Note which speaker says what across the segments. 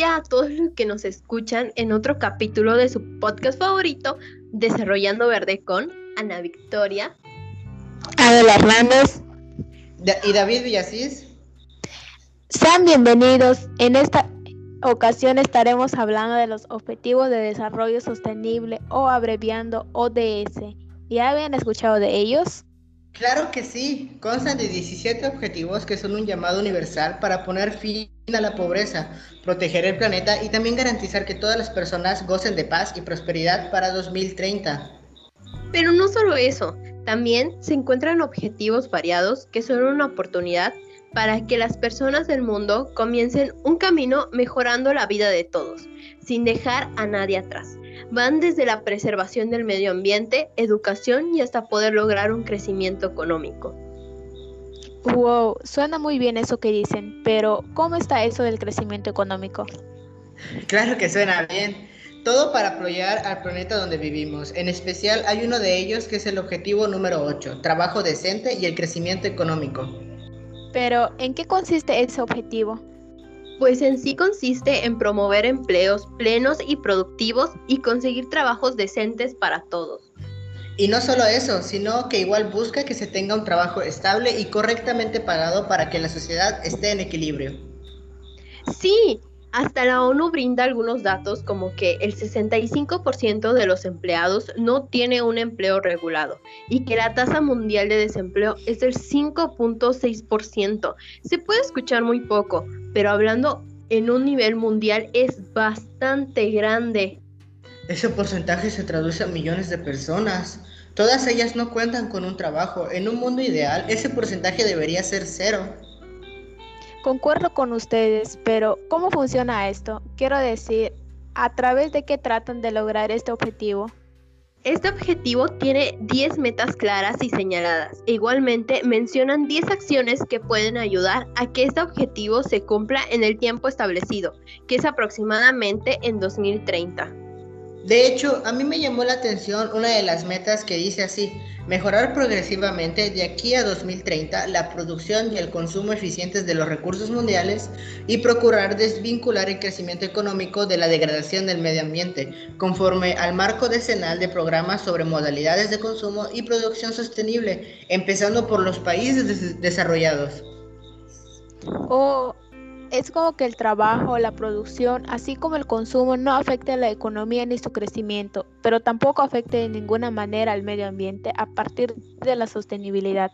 Speaker 1: día a todos los que nos escuchan en otro capítulo de su podcast favorito, Desarrollando Verde con Ana Victoria,
Speaker 2: Adela Hernández
Speaker 3: y David Villasís.
Speaker 2: Sean bienvenidos. En esta ocasión estaremos hablando de los Objetivos de Desarrollo Sostenible o abreviando ODS. ¿Ya habían escuchado de ellos?
Speaker 3: Claro que sí, constan de 17 objetivos que son un llamado universal para poner fin a la pobreza, proteger el planeta y también garantizar que todas las personas gocen de paz y prosperidad para 2030.
Speaker 1: Pero no solo eso, también se encuentran objetivos variados que son una oportunidad para que las personas del mundo comiencen un camino mejorando la vida de todos, sin dejar a nadie atrás. Van desde la preservación del medio ambiente, educación y hasta poder lograr un crecimiento económico.
Speaker 2: Wow, suena muy bien eso que dicen, pero ¿cómo está eso del crecimiento económico?
Speaker 3: Claro que suena bien. Todo para apoyar al planeta donde vivimos. En especial hay uno de ellos que es el objetivo número 8, trabajo decente y el crecimiento económico.
Speaker 2: Pero, ¿en qué consiste ese objetivo?
Speaker 1: Pues en sí consiste en promover empleos plenos y productivos y conseguir trabajos decentes para todos.
Speaker 3: Y no solo eso, sino que igual busca que se tenga un trabajo estable y correctamente pagado para que la sociedad esté en equilibrio.
Speaker 1: Sí, hasta la ONU brinda algunos datos como que el 65% de los empleados no tiene un empleo regulado y que la tasa mundial de desempleo es del 5.6%. Se puede escuchar muy poco, pero hablando en un nivel mundial es bastante grande.
Speaker 3: Ese porcentaje se traduce a millones de personas. Todas ellas no cuentan con un trabajo. En un mundo ideal, ese porcentaje debería ser cero.
Speaker 2: Concuerdo con ustedes, pero ¿cómo funciona esto? Quiero decir, ¿a través de qué tratan de lograr este objetivo?
Speaker 1: Este objetivo tiene 10 metas claras y señaladas. Igualmente mencionan 10 acciones que pueden ayudar a que este objetivo se cumpla en el tiempo establecido, que es aproximadamente en 2030.
Speaker 3: De hecho, a mí me llamó la atención una de las metas que dice así, mejorar progresivamente de aquí a 2030 la producción y el consumo eficientes de los recursos mundiales y procurar desvincular el crecimiento económico de la degradación del medio ambiente, conforme al marco decenal de programas sobre modalidades de consumo y producción sostenible, empezando por los países desarrollados.
Speaker 2: Oh, es como que el trabajo, la producción, así como el consumo no afecte a la economía ni su crecimiento, pero tampoco afecte de ninguna manera al medio ambiente a partir de la sostenibilidad.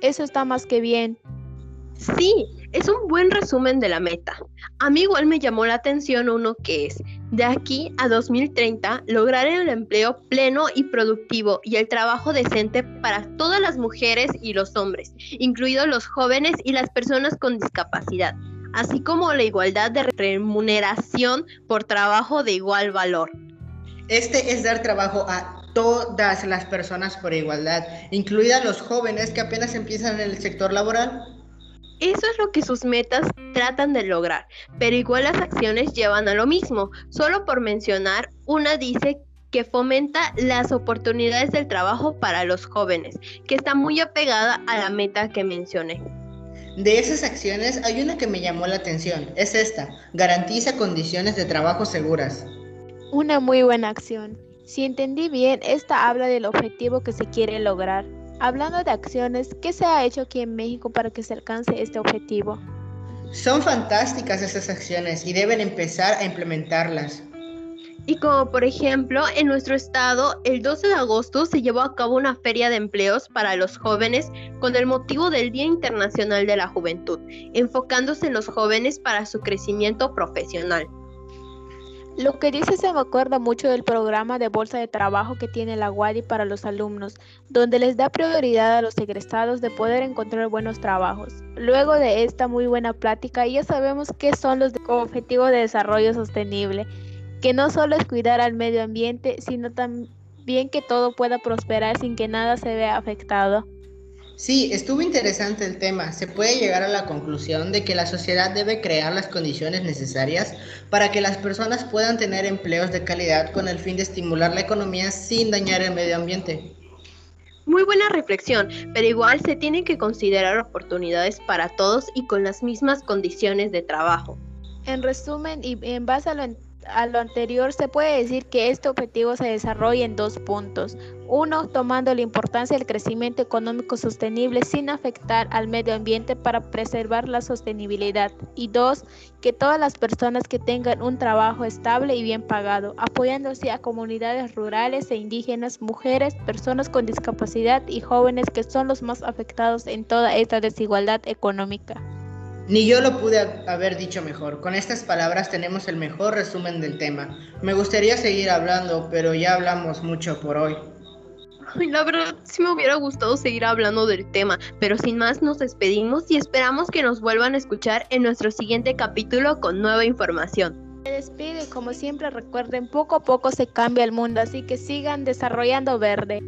Speaker 2: Eso está más que bien.
Speaker 1: Sí, es un buen resumen de la meta. A mí igual me llamó la atención uno que es, de aquí a 2030, lograr el empleo pleno y productivo y el trabajo decente para todas las mujeres y los hombres, incluidos los jóvenes y las personas con discapacidad así como la igualdad de remuneración por trabajo de igual valor.
Speaker 3: Este es dar trabajo a todas las personas por igualdad, incluidas los jóvenes que apenas empiezan en el sector laboral.
Speaker 1: Eso es lo que sus metas tratan de lograr, pero igual las acciones llevan a lo mismo. Solo por mencionar, una dice que fomenta las oportunidades del trabajo para los jóvenes, que está muy apegada a la meta que mencioné.
Speaker 3: De esas acciones hay una que me llamó la atención, es esta, garantiza condiciones de trabajo seguras.
Speaker 2: Una muy buena acción. Si entendí bien, esta habla del objetivo que se quiere lograr. Hablando de acciones, ¿qué se ha hecho aquí en México para que se alcance este objetivo?
Speaker 3: Son fantásticas esas acciones y deben empezar a implementarlas.
Speaker 1: Y como por ejemplo, en nuestro estado, el 12 de agosto se llevó a cabo una feria de empleos para los jóvenes con el motivo del Día Internacional de la Juventud, enfocándose en los jóvenes para su crecimiento profesional.
Speaker 2: Lo que dice se me acuerda mucho del programa de bolsa de trabajo que tiene la WADI para los alumnos, donde les da prioridad a los egresados de poder encontrar buenos trabajos. Luego de esta muy buena plática, ya sabemos qué son los objetivos de desarrollo sostenible que no solo es cuidar al medio ambiente, sino también que todo pueda prosperar sin que nada se vea afectado.
Speaker 3: Sí, estuvo interesante el tema. Se puede llegar a la conclusión de que la sociedad debe crear las condiciones necesarias para que las personas puedan tener empleos de calidad con el fin de estimular la economía sin dañar el medio ambiente.
Speaker 1: Muy buena reflexión, pero igual se tienen que considerar oportunidades para todos y con las mismas condiciones de trabajo.
Speaker 2: En resumen y en base a lo a lo anterior, se puede decir que este objetivo se desarrolla en dos puntos. Uno, tomando la importancia del crecimiento económico sostenible sin afectar al medio ambiente para preservar la sostenibilidad. Y dos, que todas las personas que tengan un trabajo estable y bien pagado, apoyándose a comunidades rurales e indígenas, mujeres, personas con discapacidad y jóvenes que son los más afectados en toda esta desigualdad económica.
Speaker 3: Ni yo lo pude haber dicho mejor. Con estas palabras tenemos el mejor resumen del tema. Me gustaría seguir hablando, pero ya hablamos mucho por hoy.
Speaker 1: la verdad sí me hubiera gustado seguir hablando del tema, pero sin más nos despedimos y esperamos que nos vuelvan a escuchar en nuestro siguiente capítulo con nueva información.
Speaker 2: Me despido y como siempre recuerden, poco a poco se cambia el mundo, así que sigan desarrollando verde.